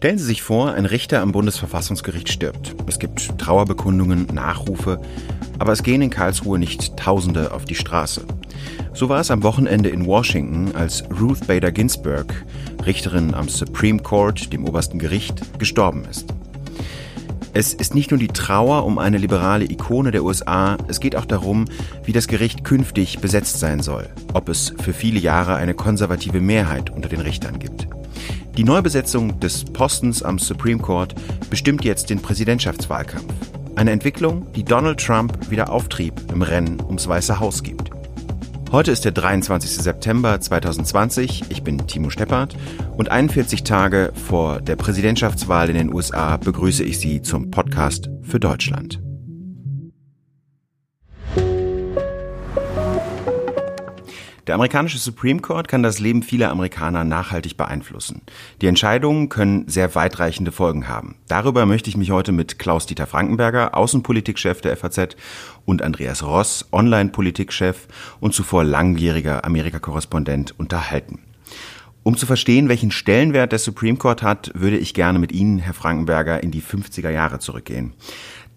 Stellen Sie sich vor, ein Richter am Bundesverfassungsgericht stirbt. Es gibt Trauerbekundungen, Nachrufe, aber es gehen in Karlsruhe nicht Tausende auf die Straße. So war es am Wochenende in Washington, als Ruth Bader Ginsburg, Richterin am Supreme Court, dem obersten Gericht, gestorben ist. Es ist nicht nur die Trauer um eine liberale Ikone der USA, es geht auch darum, wie das Gericht künftig besetzt sein soll, ob es für viele Jahre eine konservative Mehrheit unter den Richtern gibt. Die Neubesetzung des Postens am Supreme Court bestimmt jetzt den Präsidentschaftswahlkampf. Eine Entwicklung, die Donald Trump wieder Auftrieb im Rennen ums Weiße Haus gibt. Heute ist der 23. September 2020. Ich bin Timo Steppert und 41 Tage vor der Präsidentschaftswahl in den USA begrüße ich Sie zum Podcast für Deutschland. Der amerikanische Supreme Court kann das Leben vieler Amerikaner nachhaltig beeinflussen. Die Entscheidungen können sehr weitreichende Folgen haben. Darüber möchte ich mich heute mit Klaus-Dieter Frankenberger, Außenpolitikchef der FAZ, und Andreas Ross, Online-Politikchef und zuvor langjähriger Amerika-Korrespondent, unterhalten. Um zu verstehen, welchen Stellenwert der Supreme Court hat, würde ich gerne mit Ihnen, Herr Frankenberger, in die 50er Jahre zurückgehen.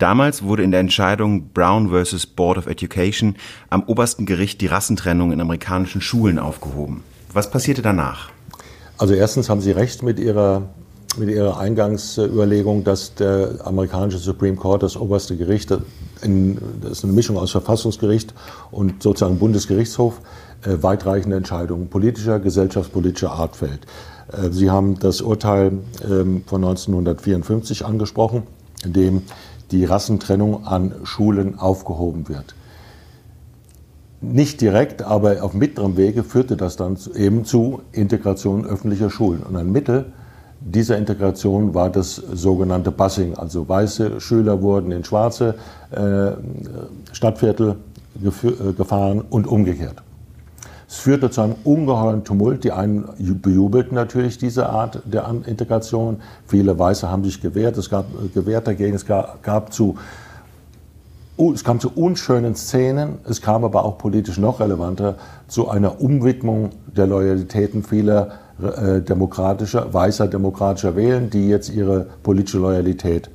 Damals wurde in der Entscheidung Brown vs. Board of Education am obersten Gericht die Rassentrennung in amerikanischen Schulen aufgehoben. Was passierte danach? Also erstens haben Sie recht mit Ihrer, mit Ihrer Eingangsüberlegung, dass der amerikanische Supreme Court, das oberste Gericht, in, das ist eine Mischung aus Verfassungsgericht und sozusagen Bundesgerichtshof, äh, weitreichende Entscheidungen politischer, gesellschaftspolitischer Art fällt. Äh, Sie haben das Urteil ähm, von 1954 angesprochen, in dem die Rassentrennung an Schulen aufgehoben wird. Nicht direkt, aber auf mittlerem Wege führte das dann eben zu Integration öffentlicher Schulen. Und ein Mittel dieser Integration war das sogenannte Bussing. Also weiße Schüler wurden in schwarze äh, Stadtviertel äh, gefahren und umgekehrt. Es führte zu einem ungeheuren Tumult. Die einen bejubelten natürlich diese Art der Integration. Viele Weiße haben sich gewehrt. Es gab äh, gewehrt dagegen. Es gab, gab zu es kam zu unschönen Szenen, es kam aber auch politisch noch relevanter zu einer Umwidmung der Loyalitäten vieler äh, demokratischer, weißer demokratischer Wählen, die jetzt ihre politische Loyalität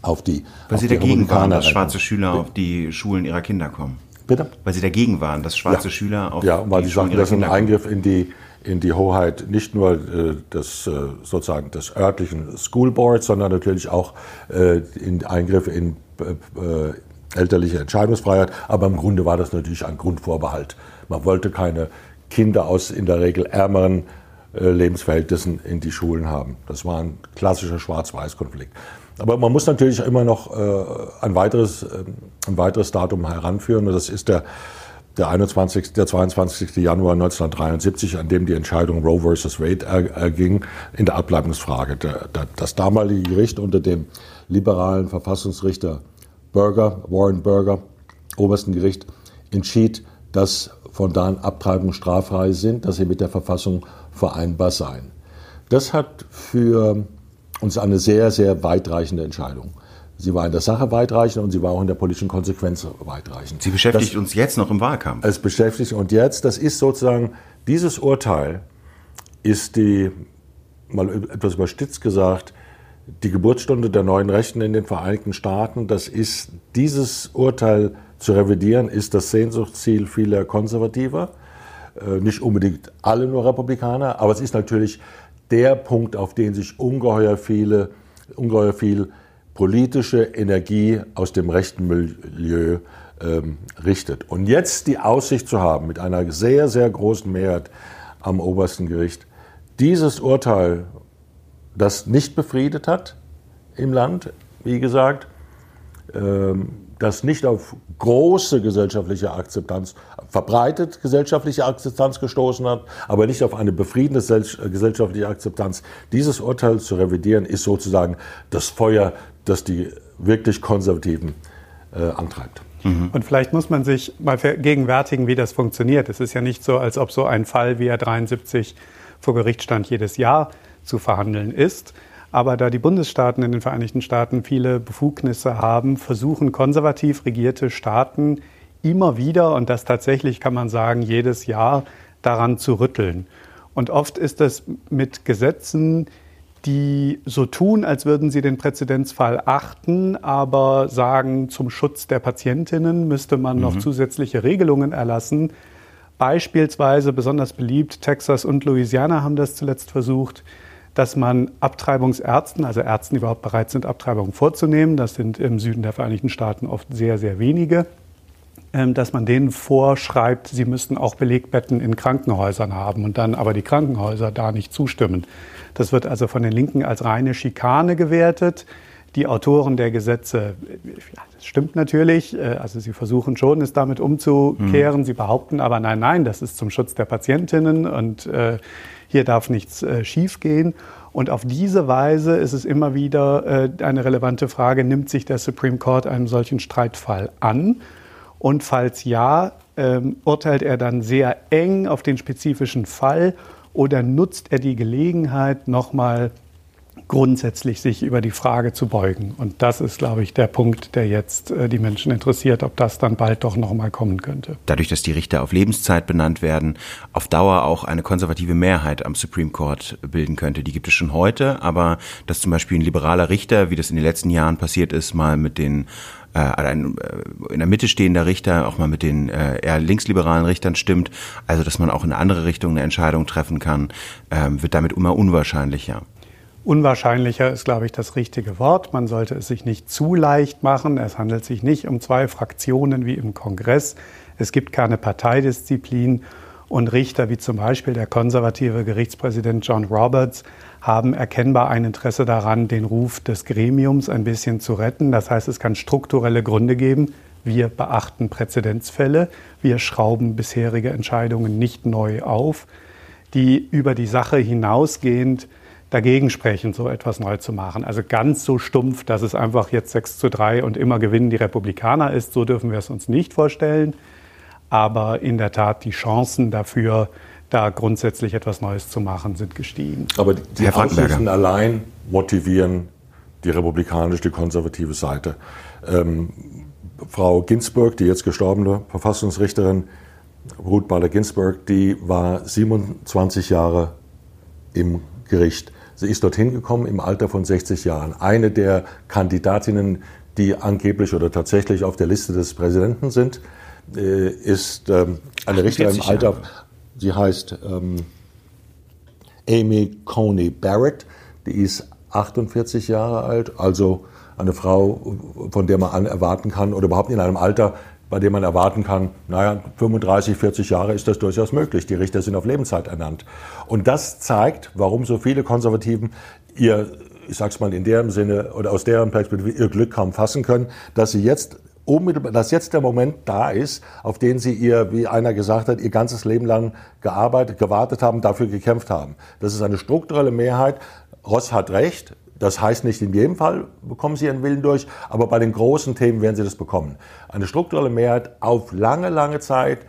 auf die Weil auf sie die dagegen waren, dass schwarze Schüler auf die Schulen ihrer Kinder kommen. Bitte? Weil sie dagegen waren, dass schwarze ja. Schüler auf Ja, weil die, sagten, das ist ein Eingriff in die, in die Hoheit nicht nur äh, des, äh, sozusagen des örtlichen School Boards, sondern natürlich auch äh, in Eingriff in äh, elterliche Entscheidungsfreiheit. Aber im Grunde war das natürlich ein Grundvorbehalt. Man wollte keine Kinder aus in der Regel ärmeren äh, Lebensverhältnissen in die Schulen haben. Das war ein klassischer Schwarz-Weiß-Konflikt. Aber man muss natürlich immer noch äh, ein, weiteres, äh, ein weiteres Datum heranführen. Das ist der, der, 21, der 22. Januar 1973, an dem die Entscheidung Roe versus Wade erging in der Ableitungsfrage. Der, der, das damalige Gericht unter dem liberalen Verfassungsrichter Burger, Warren Burger, obersten Gericht, entschied, dass von da an Abtreibungen straffrei sind, dass sie mit der Verfassung vereinbar seien. Das hat für und es ist eine sehr, sehr weitreichende Entscheidung. Sie war in der Sache weitreichend und sie war auch in der politischen Konsequenz weitreichend. Sie beschäftigt das, uns jetzt noch im Wahlkampf. Es beschäftigt und jetzt, das ist sozusagen, dieses Urteil ist die, mal etwas überstützt gesagt, die Geburtsstunde der neuen Rechten in den Vereinigten Staaten. Das ist, dieses Urteil zu revidieren, ist das Sehnsuchtsziel vieler Konservativer. Äh, nicht unbedingt alle nur Republikaner, aber es ist natürlich der Punkt, auf den sich ungeheuer viele, ungeheuer viel politische Energie aus dem rechten Milieu ähm, richtet. Und jetzt die Aussicht zu haben, mit einer sehr, sehr großen Mehrheit am obersten Gericht, dieses Urteil, das nicht befriedet hat im Land, wie gesagt, ähm, das nicht auf große gesellschaftliche Akzeptanz, verbreitet gesellschaftliche Akzeptanz gestoßen hat, aber nicht auf eine befriedende gesellschaftliche Akzeptanz. Dieses Urteil zu revidieren, ist sozusagen das Feuer, das die wirklich Konservativen äh, antreibt. Mhm. Und vielleicht muss man sich mal vergegenwärtigen, wie das funktioniert. Es ist ja nicht so, als ob so ein Fall, wie er 73 vor Gericht stand, jedes Jahr zu verhandeln ist. Aber da die Bundesstaaten in den Vereinigten Staaten viele Befugnisse haben, versuchen konservativ regierte Staaten immer wieder, und das tatsächlich kann man sagen, jedes Jahr daran zu rütteln. Und oft ist das mit Gesetzen, die so tun, als würden sie den Präzedenzfall achten, aber sagen, zum Schutz der Patientinnen müsste man mhm. noch zusätzliche Regelungen erlassen. Beispielsweise besonders beliebt, Texas und Louisiana haben das zuletzt versucht, dass man Abtreibungsärzten, also Ärzten, die überhaupt bereit sind, Abtreibungen vorzunehmen, das sind im Süden der Vereinigten Staaten oft sehr, sehr wenige, dass man denen vorschreibt, sie müssten auch Belegbetten in Krankenhäusern haben und dann aber die Krankenhäuser da nicht zustimmen. Das wird also von den Linken als reine Schikane gewertet. Die Autoren der Gesetze, ja, das stimmt natürlich, äh, also sie versuchen schon, es damit umzukehren. Mhm. Sie behaupten aber, nein, nein, das ist zum Schutz der Patientinnen und äh, hier darf nichts äh, schiefgehen. Und auf diese Weise ist es immer wieder äh, eine relevante Frage, nimmt sich der Supreme Court einen solchen Streitfall an? Und falls ja, ähm, urteilt er dann sehr eng auf den spezifischen Fall oder nutzt er die Gelegenheit, nochmal grundsätzlich sich über die Frage zu beugen. Und das ist, glaube ich, der Punkt, der jetzt äh, die Menschen interessiert, ob das dann bald doch nochmal kommen könnte. Dadurch, dass die Richter auf Lebenszeit benannt werden, auf Dauer auch eine konservative Mehrheit am Supreme Court bilden könnte. Die gibt es schon heute, aber dass zum Beispiel ein liberaler Richter, wie das in den letzten Jahren passiert ist, mal mit den äh, ein äh, in der Mitte stehender Richter auch mal mit den äh, eher linksliberalen Richtern stimmt, also dass man auch in eine andere Richtung eine Entscheidung treffen kann, äh, wird damit immer unwahrscheinlicher. Unwahrscheinlicher ist, glaube ich, das richtige Wort. Man sollte es sich nicht zu leicht machen. Es handelt sich nicht um zwei Fraktionen wie im Kongress. Es gibt keine Parteidisziplin. Und Richter wie zum Beispiel der konservative Gerichtspräsident John Roberts haben erkennbar ein Interesse daran, den Ruf des Gremiums ein bisschen zu retten. Das heißt, es kann strukturelle Gründe geben. Wir beachten Präzedenzfälle. Wir schrauben bisherige Entscheidungen nicht neu auf, die über die Sache hinausgehend dagegen sprechen, so etwas neu zu machen. Also ganz so stumpf, dass es einfach jetzt 6 zu 3 und immer gewinnen die Republikaner ist, so dürfen wir es uns nicht vorstellen. Aber in der Tat, die Chancen dafür, da grundsätzlich etwas Neues zu machen, sind gestiegen. Aber die Aussichten allein motivieren die republikanische, die konservative Seite. Ähm, Frau Ginsburg, die jetzt gestorbene Verfassungsrichterin, Ruth Bader Ginsburg, die war 27 Jahre im Gericht. Sie ist dorthin gekommen im Alter von 60 Jahren. Eine der Kandidatinnen, die angeblich oder tatsächlich auf der Liste des Präsidenten sind, äh, ist ähm, eine Richterin im Alter. Sie heißt ähm, Amy Coney Barrett. Die ist 48 Jahre alt, also eine Frau, von der man erwarten kann oder überhaupt in einem Alter, bei dem man erwarten kann, naja, 35, 40 Jahre ist das durchaus möglich. Die Richter sind auf Lebenszeit ernannt. Und das zeigt, warum so viele Konservativen ihr, ich sag's mal in deren Sinne oder aus deren Perspektive ihr Glück kaum fassen können, dass sie jetzt unmittelbar, dass jetzt der Moment da ist, auf den sie ihr, wie einer gesagt hat, ihr ganzes Leben lang gearbeitet, gewartet haben, dafür gekämpft haben. Das ist eine strukturelle Mehrheit. Ross hat recht. Das heißt nicht, in jedem Fall bekommen sie ihren Willen durch, aber bei den großen Themen werden sie das bekommen. Eine strukturelle Mehrheit auf lange, lange Zeit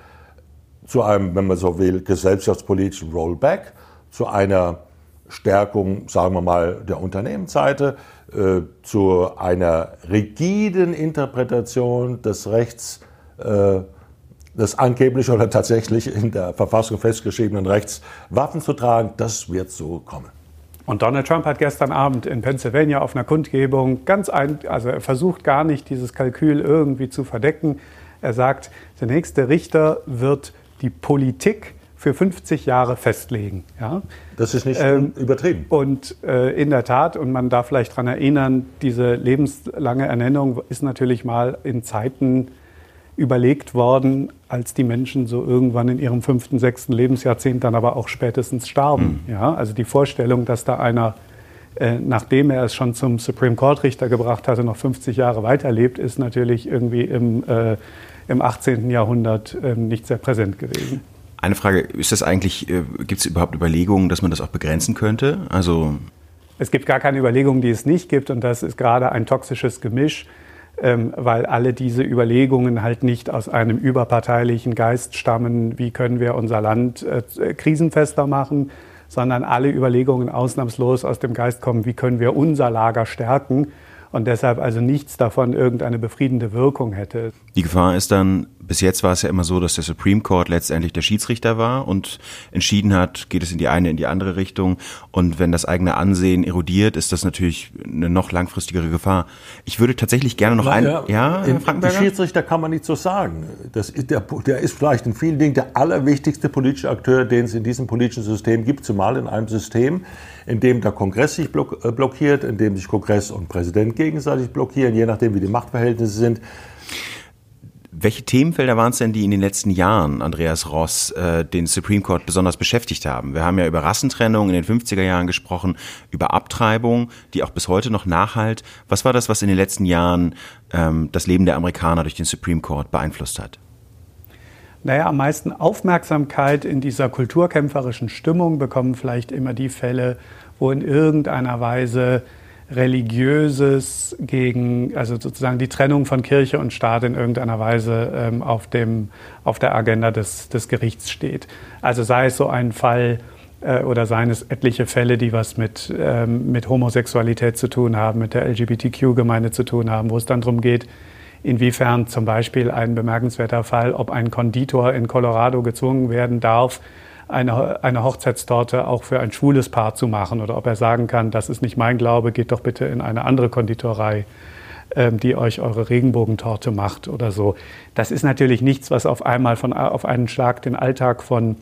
zu einem, wenn man so will, gesellschaftspolitischen Rollback, zu einer Stärkung, sagen wir mal, der Unternehmensseite, äh, zu einer rigiden Interpretation des Rechts, äh, des angeblich oder tatsächlich in der Verfassung festgeschriebenen Rechts, Waffen zu tragen, das wird so kommen. Und Donald Trump hat gestern Abend in Pennsylvania auf einer Kundgebung ganz ein, also er versucht gar nicht, dieses Kalkül irgendwie zu verdecken. Er sagt, der nächste Richter wird die Politik für 50 Jahre festlegen. Ja? Das ist nicht ähm, übertrieben. Und äh, in der Tat, und man darf vielleicht daran erinnern, diese lebenslange Ernennung ist natürlich mal in Zeiten überlegt worden, als die Menschen so irgendwann in ihrem fünften, sechsten Lebensjahrzehnt dann aber auch spätestens starben. Mhm. Ja, also die Vorstellung, dass da einer, äh, nachdem er es schon zum Supreme Court Richter gebracht hatte, noch 50 Jahre weiterlebt, ist natürlich irgendwie im, äh, im 18. Jahrhundert äh, nicht sehr präsent gewesen. Eine Frage, ist das eigentlich, äh, gibt es überhaupt Überlegungen, dass man das auch begrenzen könnte? Also es gibt gar keine Überlegungen, die es nicht gibt und das ist gerade ein toxisches Gemisch ähm, weil alle diese Überlegungen halt nicht aus einem überparteilichen Geist stammen, wie können wir unser Land äh, krisenfester machen, sondern alle Überlegungen ausnahmslos aus dem Geist kommen, wie können wir unser Lager stärken und deshalb also nichts davon irgendeine befriedende Wirkung hätte. Die Gefahr ist dann, bis jetzt war es ja immer so, dass der Supreme Court letztendlich der Schiedsrichter war und entschieden hat, geht es in die eine, in die andere Richtung. Und wenn das eigene Ansehen erodiert, ist das natürlich eine noch langfristigere Gefahr. Ich würde tatsächlich gerne noch ein, ja, ja in, Die Schiedsrichter kann man nicht so sagen. Das ist der, der ist vielleicht in vielen Dingen der allerwichtigste politische Akteur, den es in diesem politischen System gibt, zumal in einem System, in dem der Kongress sich äh, blockiert, in dem sich Kongress und Präsident gegenseitig blockieren, je nachdem, wie die Machtverhältnisse sind. Welche Themenfelder waren es denn, die in den letzten Jahren, Andreas Ross, äh, den Supreme Court besonders beschäftigt haben? Wir haben ja über Rassentrennung in den 50er Jahren gesprochen, über Abtreibung, die auch bis heute noch nachhalt. Was war das, was in den letzten Jahren ähm, das Leben der Amerikaner durch den Supreme Court beeinflusst hat? Naja, am meisten Aufmerksamkeit in dieser kulturkämpferischen Stimmung bekommen vielleicht immer die Fälle, wo in irgendeiner Weise religiöses gegen, also sozusagen die Trennung von Kirche und Staat in irgendeiner Weise ähm, auf, dem, auf der Agenda des, des Gerichts steht. Also sei es so ein Fall äh, oder seien es etliche Fälle, die was mit, ähm, mit Homosexualität zu tun haben, mit der LGBTQ-Gemeinde zu tun haben, wo es dann darum geht, inwiefern zum Beispiel ein bemerkenswerter Fall, ob ein Konditor in Colorado gezwungen werden darf, eine, eine Hochzeitstorte auch für ein schwules Paar zu machen oder ob er sagen kann, das ist nicht mein Glaube, geht doch bitte in eine andere Konditorei, ähm, die euch eure Regenbogentorte macht oder so. Das ist natürlich nichts, was auf einmal von, auf einen Schlag den Alltag von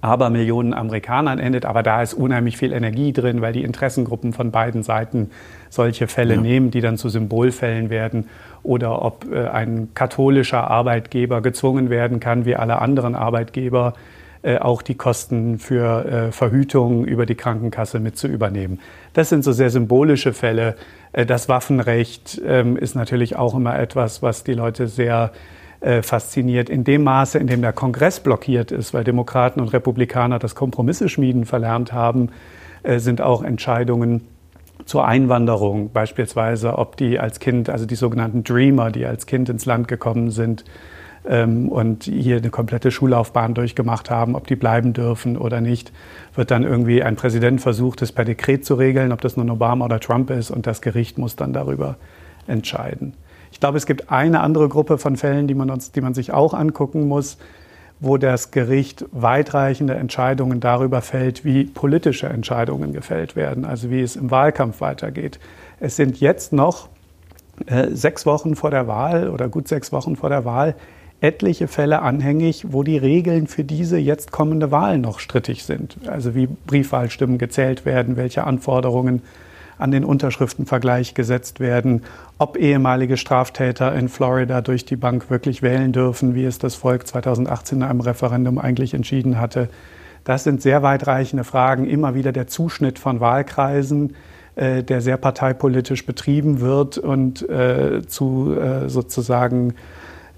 Abermillionen Amerikanern endet, aber da ist unheimlich viel Energie drin, weil die Interessengruppen von beiden Seiten solche Fälle ja. nehmen, die dann zu Symbolfällen werden oder ob äh, ein katholischer Arbeitgeber gezwungen werden kann, wie alle anderen Arbeitgeber, äh, auch die Kosten für äh, Verhütung über die Krankenkasse mit zu übernehmen. Das sind so sehr symbolische Fälle. Äh, das Waffenrecht ähm, ist natürlich auch immer etwas, was die Leute sehr fasziniert. In dem Maße, in dem der Kongress blockiert ist, weil Demokraten und Republikaner das Kompromisse schmieden verlernt haben, sind auch Entscheidungen zur Einwanderung, beispielsweise, ob die als Kind, also die sogenannten Dreamer, die als Kind ins Land gekommen sind, ähm, und hier eine komplette Schullaufbahn durchgemacht haben, ob die bleiben dürfen oder nicht, wird dann irgendwie ein Präsident versucht, es per Dekret zu regeln, ob das nun Obama oder Trump ist, und das Gericht muss dann darüber entscheiden. Ich glaube, es gibt eine andere Gruppe von Fällen, die man, uns, die man sich auch angucken muss, wo das Gericht weitreichende Entscheidungen darüber fällt, wie politische Entscheidungen gefällt werden, also wie es im Wahlkampf weitergeht. Es sind jetzt noch äh, sechs Wochen vor der Wahl oder gut sechs Wochen vor der Wahl etliche Fälle anhängig, wo die Regeln für diese jetzt kommende Wahl noch strittig sind. Also wie Briefwahlstimmen gezählt werden, welche Anforderungen an den Unterschriftenvergleich gesetzt werden, ob ehemalige Straftäter in Florida durch die Bank wirklich wählen dürfen, wie es das Volk 2018 in einem Referendum eigentlich entschieden hatte. Das sind sehr weitreichende Fragen. Immer wieder der Zuschnitt von Wahlkreisen, äh, der sehr parteipolitisch betrieben wird und äh, zu äh, sozusagen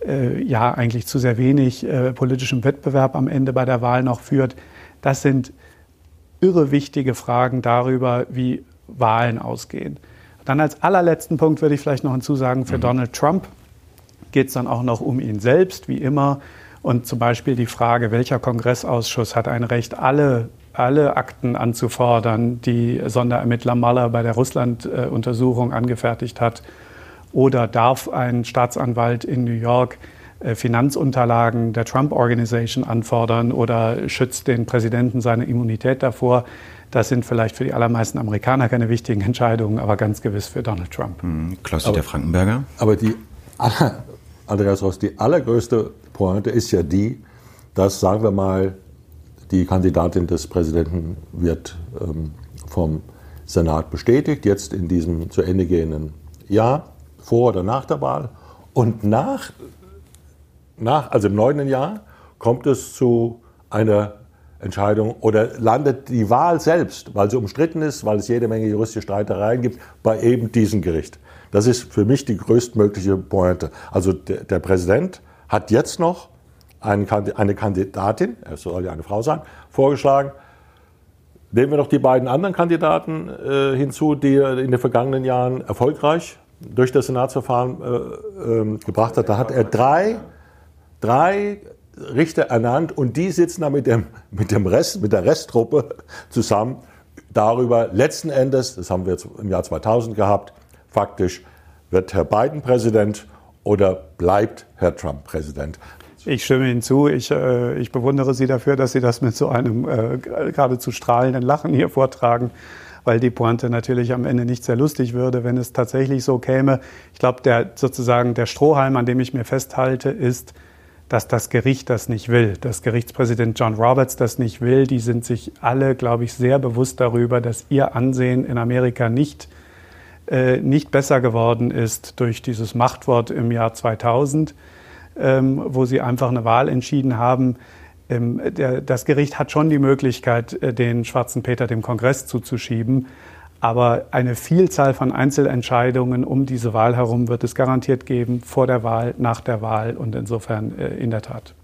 äh, ja eigentlich zu sehr wenig äh, politischem Wettbewerb am Ende bei der Wahl noch führt. Das sind irre wichtige Fragen darüber, wie Wahlen ausgehen. Dann als allerletzten Punkt würde ich vielleicht noch hinzusagen, für mhm. Donald Trump geht es dann auch noch um ihn selbst, wie immer. Und zum Beispiel die Frage, welcher Kongressausschuss hat ein Recht, alle, alle Akten anzufordern, die Sonderermittler Mueller bei der Russland-Untersuchung angefertigt hat oder darf ein Staatsanwalt in New York äh, Finanzunterlagen der Trump Organization anfordern oder schützt den Präsidenten seine Immunität davor? Das sind vielleicht für die allermeisten Amerikaner keine wichtigen Entscheidungen, aber ganz gewiss für Donald Trump. Mhm. Klaus-Dieter Frankenberger? Aber die, Andreas Ross, die allergrößte Pointe ist ja die, dass, sagen wir mal, die Kandidatin des Präsidenten wird ähm, vom Senat bestätigt, jetzt in diesem zu Ende gehenden Jahr vor oder nach der Wahl. Und nach, nach also im neunten Jahr, kommt es zu einer Entscheidung oder landet die Wahl selbst, weil sie umstritten ist, weil es jede Menge juristische Streitereien gibt, bei eben diesem Gericht. Das ist für mich die größtmögliche Pointe. Also der, der Präsident hat jetzt noch eine Kandidatin, es soll ja eine Frau sein, vorgeschlagen. Nehmen wir noch die beiden anderen Kandidaten äh, hinzu, die in den vergangenen Jahren erfolgreich durch das Senatsverfahren äh, äh, gebracht hat. Da hat er drei, drei Richter ernannt und die sitzen dann mit, dem, mit, dem Rest, mit der Resttruppe zusammen darüber. Letzten Endes, das haben wir jetzt im Jahr 2000 gehabt, faktisch wird Herr Biden Präsident oder bleibt Herr Trump Präsident? Ich stimme Ihnen zu. Ich, äh, ich bewundere Sie dafür, dass Sie das mit so einem äh, geradezu strahlenden Lachen hier vortragen, weil die Pointe natürlich am Ende nicht sehr lustig würde, wenn es tatsächlich so käme. Ich glaube, der sozusagen der Strohhalm, an dem ich mir festhalte, ist, dass das Gericht das nicht will, dass Gerichtspräsident John Roberts das nicht will. Die sind sich alle, glaube ich, sehr bewusst darüber, dass ihr Ansehen in Amerika nicht, äh, nicht besser geworden ist durch dieses Machtwort im Jahr 2000, ähm, wo sie einfach eine Wahl entschieden haben. Ähm, das Gericht hat schon die Möglichkeit, äh, den schwarzen Peter dem Kongress zuzuschieben. Aber eine Vielzahl von Einzelentscheidungen um diese Wahl herum wird es garantiert geben, vor der Wahl, nach der Wahl und insofern äh, in der Tat.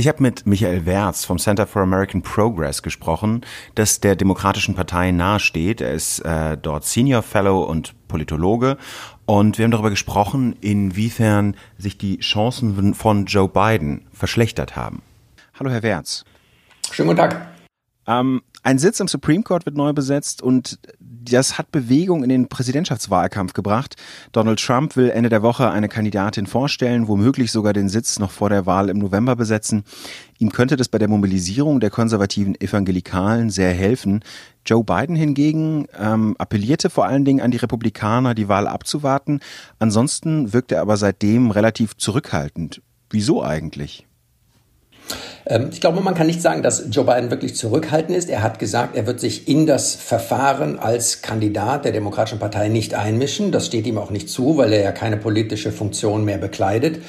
Ich habe mit Michael Werz vom Center for American Progress gesprochen, das der Demokratischen Partei nahesteht. Er ist äh, dort Senior Fellow und Politologe. Und wir haben darüber gesprochen, inwiefern sich die Chancen von Joe Biden verschlechtert haben. Hallo, Herr Werz. Schönen guten Tag. Ähm, ein Sitz im Supreme Court wird neu besetzt und das hat Bewegung in den Präsidentschaftswahlkampf gebracht. Donald Trump will Ende der Woche eine Kandidatin vorstellen, womöglich sogar den Sitz noch vor der Wahl im November besetzen. Ihm könnte das bei der Mobilisierung der konservativen Evangelikalen sehr helfen. Joe Biden hingegen ähm, appellierte vor allen Dingen an die Republikaner, die Wahl abzuwarten. Ansonsten wirkt er aber seitdem relativ zurückhaltend. Wieso eigentlich? Ähm, ich glaube, man kann nicht sagen, dass Joe Biden wirklich zurückhaltend ist. Er hat gesagt, er wird sich in das Verfahren als Kandidat der Demokratischen Partei nicht einmischen. Das steht ihm auch nicht zu, weil er ja keine politische Funktion mehr bekleidet.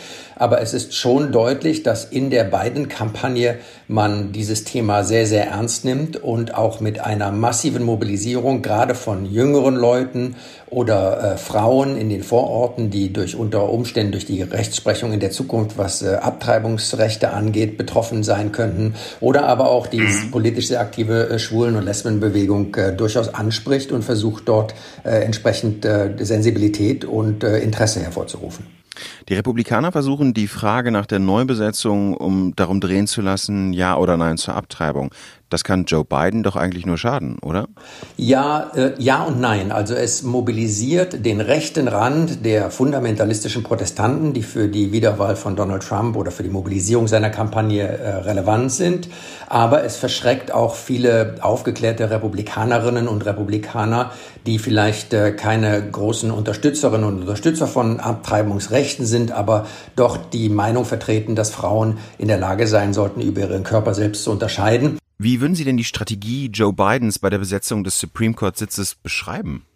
Aber es ist schon deutlich, dass in der Biden-Kampagne man dieses Thema sehr, sehr ernst nimmt und auch mit einer massiven Mobilisierung, gerade von jüngeren Leuten oder äh, Frauen in den Vororten, die durch unter Umständen durch die Rechtsprechung in der Zukunft, was äh, Abtreibungsrechte angeht, betroffen sein könnten oder aber auch die mhm. politisch sehr aktive äh, Schwulen- und Lesbenbewegung äh, durchaus anspricht und versucht dort äh, entsprechend äh, Sensibilität und Interesse hervorzurufen. Die Republikaner versuchen die Frage nach der Neubesetzung, um darum drehen zu lassen, ja oder nein zur Abtreibung. Das kann Joe Biden doch eigentlich nur schaden, oder? Ja, äh, ja und nein. Also es mobilisiert den rechten Rand der fundamentalistischen Protestanten, die für die Wiederwahl von Donald Trump oder für die Mobilisierung seiner Kampagne äh, relevant sind. Aber es verschreckt auch viele aufgeklärte Republikanerinnen und Republikaner, die vielleicht äh, keine großen Unterstützerinnen und Unterstützer von Abtreibungsrechten sind, aber doch die Meinung vertreten, dass Frauen in der Lage sein sollten, über ihren Körper selbst zu unterscheiden. Wie würden Sie denn die Strategie Joe Bidens bei der Besetzung des Supreme Court Sitzes beschreiben?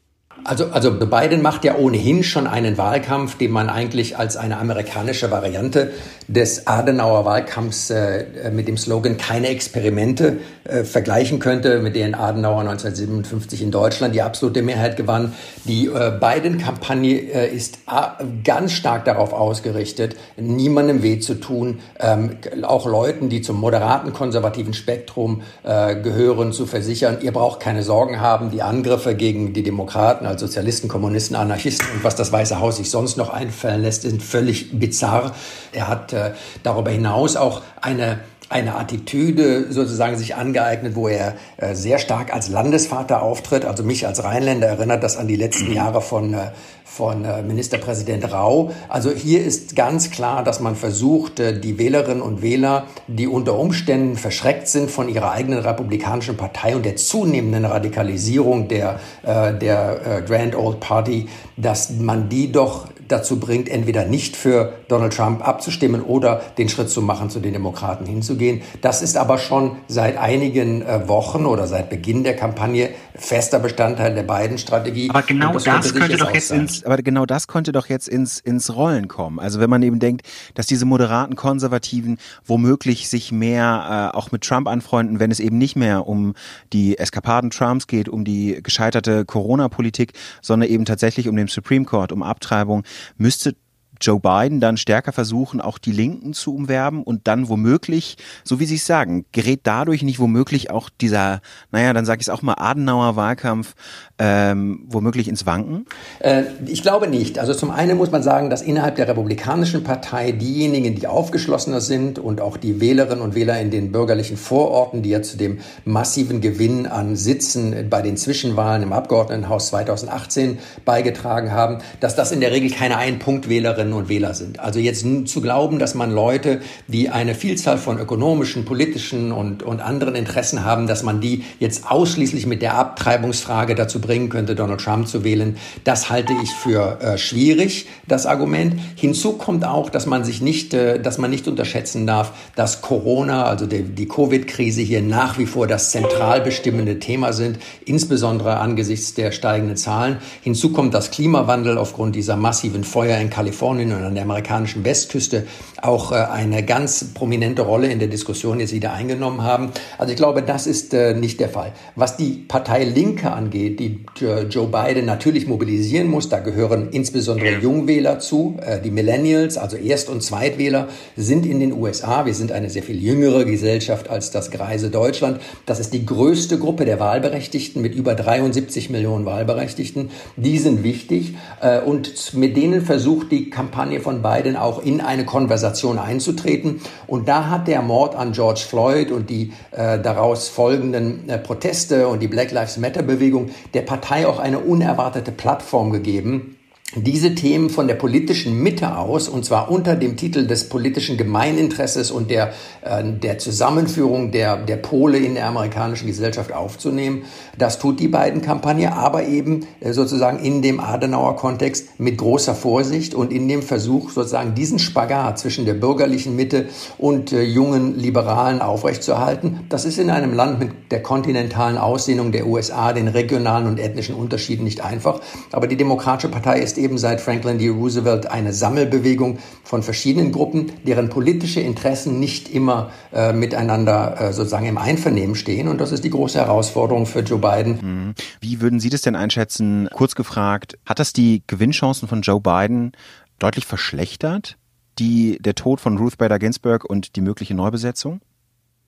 Also, also Biden macht ja ohnehin schon einen Wahlkampf, den man eigentlich als eine amerikanische Variante des Adenauer Wahlkampfs äh, mit dem Slogan keine Experimente äh, vergleichen könnte, mit denen Adenauer 1957 in Deutschland die absolute Mehrheit gewann. Die äh, Biden-Kampagne äh, ist äh, ganz stark darauf ausgerichtet, niemandem weh zu tun, ähm, auch Leuten, die zum moderaten konservativen Spektrum äh, gehören, zu versichern, ihr braucht keine Sorgen haben, die Angriffe gegen die Demokraten, als Sozialisten, Kommunisten, Anarchisten und was das Weiße Haus sich sonst noch einfallen lässt, sind völlig bizarr. Er hat äh, darüber hinaus auch eine eine Attitüde sozusagen sich angeeignet, wo er äh, sehr stark als Landesvater auftritt. Also mich als Rheinländer erinnert das an die letzten Jahre von äh, von äh, Ministerpräsident Rau. Also hier ist ganz klar, dass man versucht, die Wählerinnen und Wähler, die unter Umständen verschreckt sind von ihrer eigenen republikanischen Partei und der zunehmenden Radikalisierung der, der Grand Old Party, dass man die doch dazu bringt, entweder nicht für Donald Trump abzustimmen oder den Schritt zu machen, zu den Demokraten hinzugehen. Das ist aber schon seit einigen Wochen oder seit Beginn der Kampagne fester Bestandteil der beiden Strategie. Aber genau das, das könnte doch jetzt ins, aber genau das könnte doch jetzt ins, ins Rollen kommen. Also wenn man eben denkt, dass diese moderaten Konservativen womöglich sich mehr äh, auch mit Trump anfreunden, wenn es eben nicht mehr um die Eskapaden Trumps geht, um die gescheiterte Corona-Politik, sondern eben tatsächlich um den Supreme Court, um Abtreibung, müsste Joe Biden dann stärker versuchen, auch die Linken zu umwerben und dann womöglich, so wie Sie es sagen, gerät dadurch nicht womöglich auch dieser, naja, dann sage ich es auch mal, Adenauer Wahlkampf ähm, womöglich ins Wanken? Äh, ich glaube nicht. Also zum einen muss man sagen, dass innerhalb der Republikanischen Partei diejenigen, die aufgeschlossener sind und auch die Wählerinnen und Wähler in den bürgerlichen Vororten, die ja zu dem massiven Gewinn an Sitzen bei den Zwischenwahlen im Abgeordnetenhaus 2018 beigetragen haben, dass das in der Regel keine Ein-Punkt-Wählerinnen und Wähler sind. Also jetzt zu glauben, dass man Leute, die eine Vielzahl von ökonomischen, politischen und, und anderen Interessen haben, dass man die jetzt ausschließlich mit der Abtreibungsfrage dazu bringen könnte, Donald Trump zu wählen. Das halte ich für äh, schwierig, das Argument. Hinzu kommt auch, dass man sich nicht, äh, dass man nicht unterschätzen darf, dass Corona, also die, die Covid-Krise hier nach wie vor das zentral bestimmende Thema sind, insbesondere angesichts der steigenden Zahlen. Hinzu kommt das Klimawandel aufgrund dieser massiven Feuer in Kalifornien und an der amerikanischen Westküste auch äh, eine ganz prominente Rolle in der Diskussion jetzt wieder eingenommen haben. Also ich glaube, das ist äh, nicht der Fall. Was die Partei Linke angeht, die Joe Biden natürlich mobilisieren muss, da gehören insbesondere Jungwähler zu, äh, die Millennials, also Erst- und Zweitwähler sind in den USA. Wir sind eine sehr viel jüngere Gesellschaft als das greise Deutschland. Das ist die größte Gruppe der Wahlberechtigten mit über 73 Millionen Wahlberechtigten. Die sind wichtig äh, und mit denen versucht die Kampagne von Biden auch in eine Konversation einzutreten. Und da hat der Mord an George Floyd und die äh, daraus folgenden äh, Proteste und die Black Lives Matter Bewegung der Partei auch eine unerwartete Plattform gegeben, diese Themen von der politischen Mitte aus, und zwar unter dem Titel des politischen Gemeininteresses und der, äh, der Zusammenführung der, der Pole in der amerikanischen Gesellschaft aufzunehmen. Das tut die beiden Kampagne, aber eben äh, sozusagen in dem Adenauer Kontext mit großer Vorsicht und in dem Versuch, sozusagen diesen Spagat zwischen der bürgerlichen Mitte und äh, jungen Liberalen aufrechtzuerhalten. Das ist in einem Land mit der kontinentalen Ausdehnung der USA, den regionalen und ethnischen Unterschieden nicht einfach. Aber die Demokratische Partei ist ist eben seit Franklin D. Roosevelt eine Sammelbewegung von verschiedenen Gruppen, deren politische Interessen nicht immer äh, miteinander äh, sozusagen im Einvernehmen stehen. Und das ist die große Herausforderung für Joe Biden. Mhm. Wie würden Sie das denn einschätzen? Kurz gefragt, hat das die Gewinnchancen von Joe Biden deutlich verschlechtert? Die, der Tod von Ruth Bader Ginsburg und die mögliche Neubesetzung?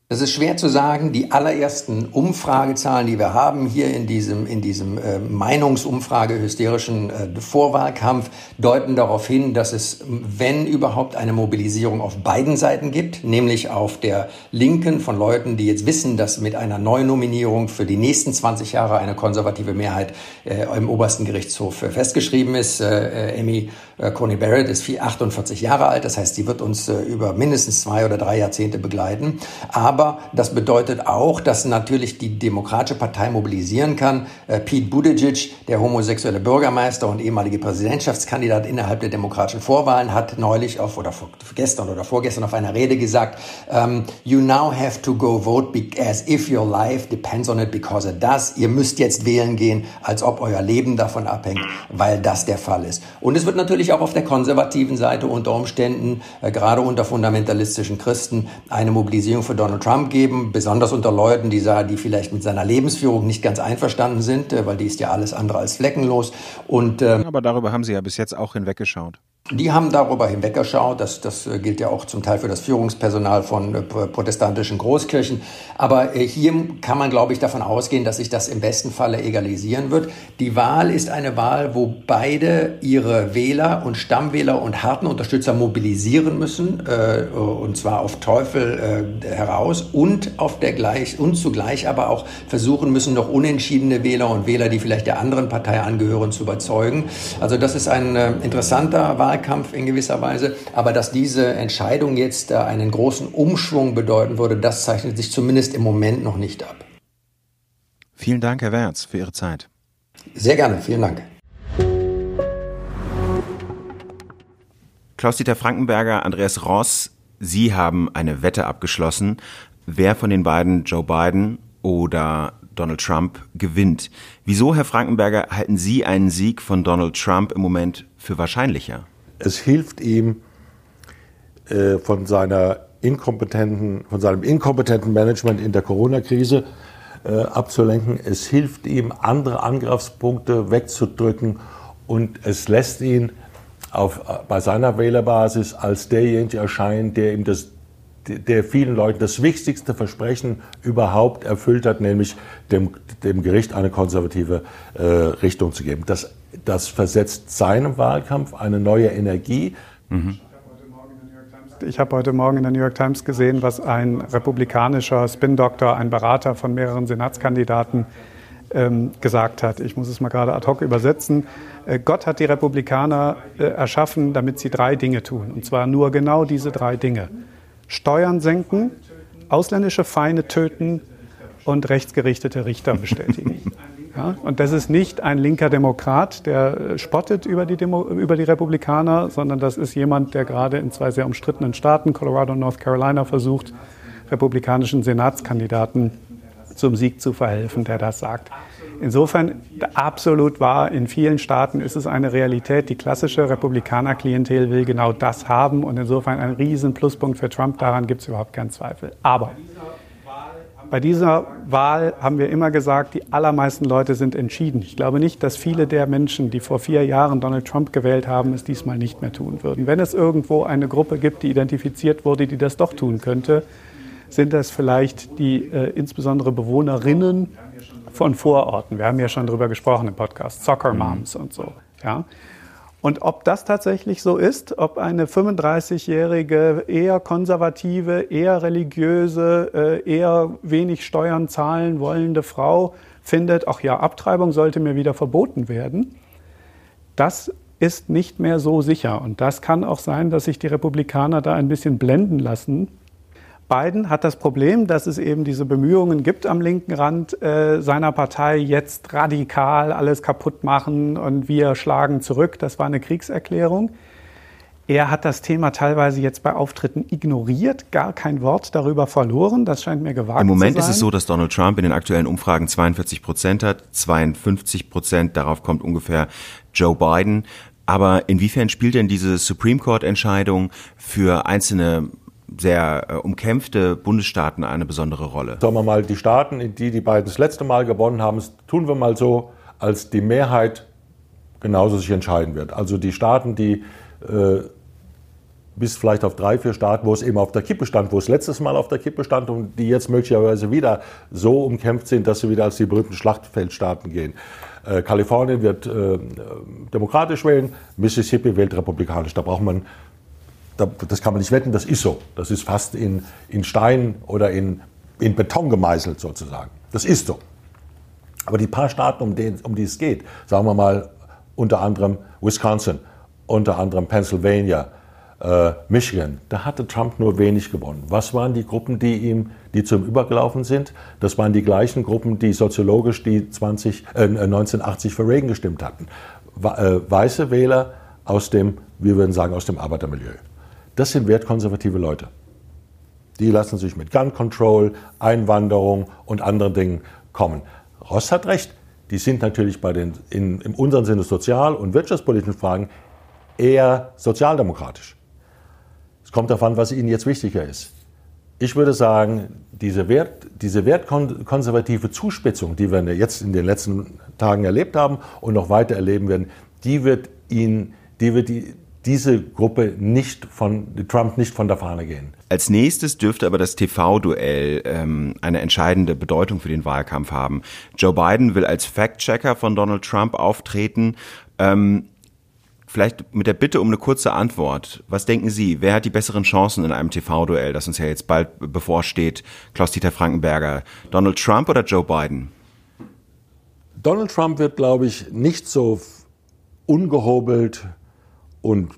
Das ist schwer zu sagen. Die allerersten Umfragezahlen, die wir haben hier in diesem, in diesem äh, Meinungsumfrage hysterischen äh, Vorwahlkampf, deuten darauf hin, dass es, wenn überhaupt, eine Mobilisierung auf beiden Seiten gibt, nämlich auf der Linken von Leuten, die jetzt wissen, dass mit einer Neunominierung für die nächsten 20 Jahre eine konservative Mehrheit äh, im obersten Gerichtshof äh, festgeschrieben ist. Äh, äh Amy Coney Barrett ist 48 Jahre alt, das heißt, sie wird uns über mindestens zwei oder drei Jahrzehnte begleiten. Aber aber das bedeutet auch, dass natürlich die Demokratische Partei mobilisieren kann. Äh, Pete Buttigieg, der homosexuelle Bürgermeister und ehemalige Präsidentschaftskandidat innerhalb der demokratischen Vorwahlen, hat neulich auf oder gestern oder vorgestern auf einer Rede gesagt, ähm, you now have to go vote as if your life depends on it because it does. Ihr müsst jetzt wählen gehen, als ob euer Leben davon abhängt, weil das der Fall ist. Und es wird natürlich auch auf der konservativen Seite unter Umständen, äh, gerade unter fundamentalistischen Christen, eine Mobilisierung für Donald Trump geben, besonders unter Leuten, die, die vielleicht mit seiner Lebensführung nicht ganz einverstanden sind, äh, weil die ist ja alles andere als fleckenlos. Und, ähm, Aber darüber haben Sie ja bis jetzt auch hinweggeschaut. Die haben darüber hinweggeschaut. Das, das äh, gilt ja auch zum Teil für das Führungspersonal von äh, protestantischen Großkirchen. Aber äh, hier kann man, glaube ich, davon ausgehen, dass sich das im besten Falle egalisieren wird. Die Wahl ist eine Wahl, wo beide ihre Wähler und Stammwähler und harten Unterstützer mobilisieren müssen, und zwar auf Teufel heraus und auf der gleich und zugleich aber auch versuchen müssen, noch unentschiedene Wähler und Wähler, die vielleicht der anderen Partei angehören, zu überzeugen. Also das ist ein interessanter Wahl Wahlkampf in gewisser Weise. Aber dass diese Entscheidung jetzt einen großen Umschwung bedeuten würde, das zeichnet sich zumindest im Moment noch nicht ab. Vielen Dank, Herr Werz, für Ihre Zeit. Sehr gerne, vielen Dank. Klaus-Dieter Frankenberger, Andreas Ross, Sie haben eine Wette abgeschlossen, wer von den beiden, Joe Biden oder Donald Trump, gewinnt. Wieso, Herr Frankenberger, halten Sie einen Sieg von Donald Trump im Moment für wahrscheinlicher? Es hilft ihm äh, von seiner inkompetenten, von seinem inkompetenten Management in der Corona-Krise äh, abzulenken. Es hilft ihm, andere Angriffspunkte wegzudrücken und es lässt ihn auf, bei seiner Wählerbasis als derjenige erscheinen, der ihm das der vielen Leuten das wichtigste Versprechen überhaupt erfüllt hat, nämlich dem, dem Gericht eine konservative äh, Richtung zu geben. Das, das versetzt seinem Wahlkampf eine neue Energie. Mhm. Ich habe heute Morgen in der New York Times gesehen, was ein republikanischer Spin-Doktor, ein Berater von mehreren Senatskandidaten ähm, gesagt hat. Ich muss es mal gerade ad hoc übersetzen. Äh, Gott hat die Republikaner äh, erschaffen, damit sie drei Dinge tun. Und zwar nur genau diese drei Dinge. Steuern senken, ausländische Feinde töten und rechtsgerichtete Richter bestätigen. Ja, und das ist nicht ein linker Demokrat, der spottet über die, Demo, über die Republikaner, sondern das ist jemand, der gerade in zwei sehr umstrittenen Staaten, Colorado und North Carolina, versucht, republikanischen Senatskandidaten zum Sieg zu verhelfen, der das sagt. Insofern absolut wahr, in vielen Staaten ist es eine Realität. Die klassische Republikaner-Klientel will genau das haben und insofern ein riesen Pluspunkt für Trump, daran gibt es überhaupt keinen Zweifel. Aber bei dieser Wahl haben wir immer gesagt, die allermeisten Leute sind entschieden. Ich glaube nicht, dass viele der Menschen, die vor vier Jahren Donald Trump gewählt haben, es diesmal nicht mehr tun würden. Wenn es irgendwo eine Gruppe gibt, die identifiziert wurde, die das doch tun könnte, sind das vielleicht die äh, insbesondere Bewohnerinnen von Vororten. Wir haben ja schon darüber gesprochen im Podcast, Soccer. Moms und so. Ja? Und ob das tatsächlich so ist, ob eine 35-jährige, eher konservative, eher religiöse, äh, eher wenig Steuern zahlen wollende Frau findet, ach ja, Abtreibung sollte mir wieder verboten werden, das ist nicht mehr so sicher. Und das kann auch sein, dass sich die Republikaner da ein bisschen blenden lassen Biden hat das Problem, dass es eben diese Bemühungen gibt am linken Rand äh, seiner Partei, jetzt radikal alles kaputt machen und wir schlagen zurück. Das war eine Kriegserklärung. Er hat das Thema teilweise jetzt bei Auftritten ignoriert, gar kein Wort darüber verloren. Das scheint mir gewagt zu sein. Im Moment ist es so, dass Donald Trump in den aktuellen Umfragen 42 Prozent hat, 52 Prozent, darauf kommt ungefähr Joe Biden. Aber inwiefern spielt denn diese Supreme Court Entscheidung für einzelne sehr äh, umkämpfte Bundesstaaten eine besondere Rolle. Sagen wir mal, die Staaten, in die die beiden das letzte Mal gewonnen haben, tun wir mal so, als die Mehrheit genauso sich entscheiden wird. Also die Staaten, die äh, bis vielleicht auf drei, vier Staaten, wo es eben auf der Kippe stand, wo es letztes Mal auf der Kippe stand und die jetzt möglicherweise wieder so umkämpft sind, dass sie wieder als die berühmten Schlachtfeldstaaten gehen. Äh, Kalifornien wird äh, demokratisch wählen, Mississippi wählt republikanisch. Da braucht man das kann man nicht wetten, das ist so. Das ist fast in, in Stein oder in, in Beton gemeißelt sozusagen. Das ist so. Aber die paar Staaten, um, den, um die es geht, sagen wir mal unter anderem Wisconsin, unter anderem Pennsylvania, äh, Michigan, da hatte Trump nur wenig gewonnen. Was waren die Gruppen, die ihm, die zum Übergelaufen sind? Das waren die gleichen Gruppen, die soziologisch die 20, äh, 1980 für Reagan gestimmt hatten. Äh, weiße Wähler aus dem, wir würden sagen, aus dem Arbeitermilieu. Das sind wertkonservative Leute. Die lassen sich mit Gun Control, Einwanderung und anderen Dingen kommen. Ross hat recht. Die sind natürlich bei den, in, in unserem Sinne sozial- und wirtschaftspolitischen Fragen eher sozialdemokratisch. Es kommt darauf an, was ihnen jetzt wichtiger ist. Ich würde sagen, diese, Wert, diese wertkonservative Zuspitzung, die wir jetzt in den letzten Tagen erlebt haben und noch weiter erleben werden, die wird ihn, die wird die, diese Gruppe nicht von Trump nicht von der Fahne gehen. Als nächstes dürfte aber das TV-Duell ähm, eine entscheidende Bedeutung für den Wahlkampf haben. Joe Biden will als Fact-Checker von Donald Trump auftreten. Ähm, vielleicht mit der Bitte um eine kurze Antwort. Was denken Sie? Wer hat die besseren Chancen in einem TV-Duell, das uns ja jetzt bald bevorsteht? Klaus-Dieter Frankenberger. Donald Trump oder Joe Biden? Donald Trump wird, glaube ich, nicht so ungehobelt und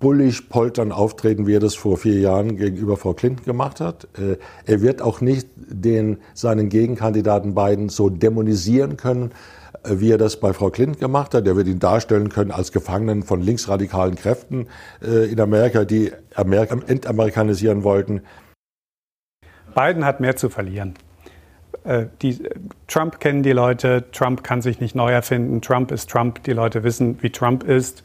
bullig poltern auftreten, wie er das vor vier Jahren gegenüber Frau Clinton gemacht hat. Äh, er wird auch nicht den, seinen Gegenkandidaten Biden so dämonisieren können, äh, wie er das bei Frau Clinton gemacht hat. Er wird ihn darstellen können als Gefangenen von linksradikalen Kräften äh, in Amerika, die Amerika entamerikanisieren wollten. Biden hat mehr zu verlieren. Die, Trump kennen die Leute, Trump kann sich nicht neu erfinden, Trump ist Trump, die Leute wissen, wie Trump ist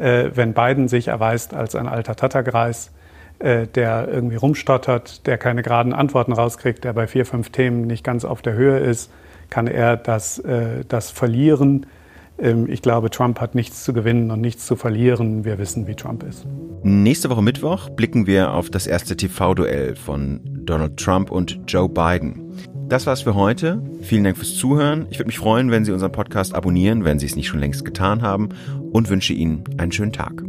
wenn Biden sich erweist als ein alter Tattergreis, äh, der irgendwie rumstottert, der keine geraden Antworten rauskriegt, der bei vier, fünf Themen nicht ganz auf der Höhe ist, kann er das, äh, das Verlieren ähm, ich glaube, Trump hat nichts zu gewinnen und nichts zu verlieren. Wir wissen, wie Trump ist. Nächste Woche Mittwoch blicken wir auf das erste TV-Duell von Donald Trump und Joe Biden. Das war's für heute. Vielen Dank fürs Zuhören. Ich würde mich freuen, wenn Sie unseren Podcast abonnieren, wenn Sie es nicht schon längst getan haben und wünsche Ihnen einen schönen Tag.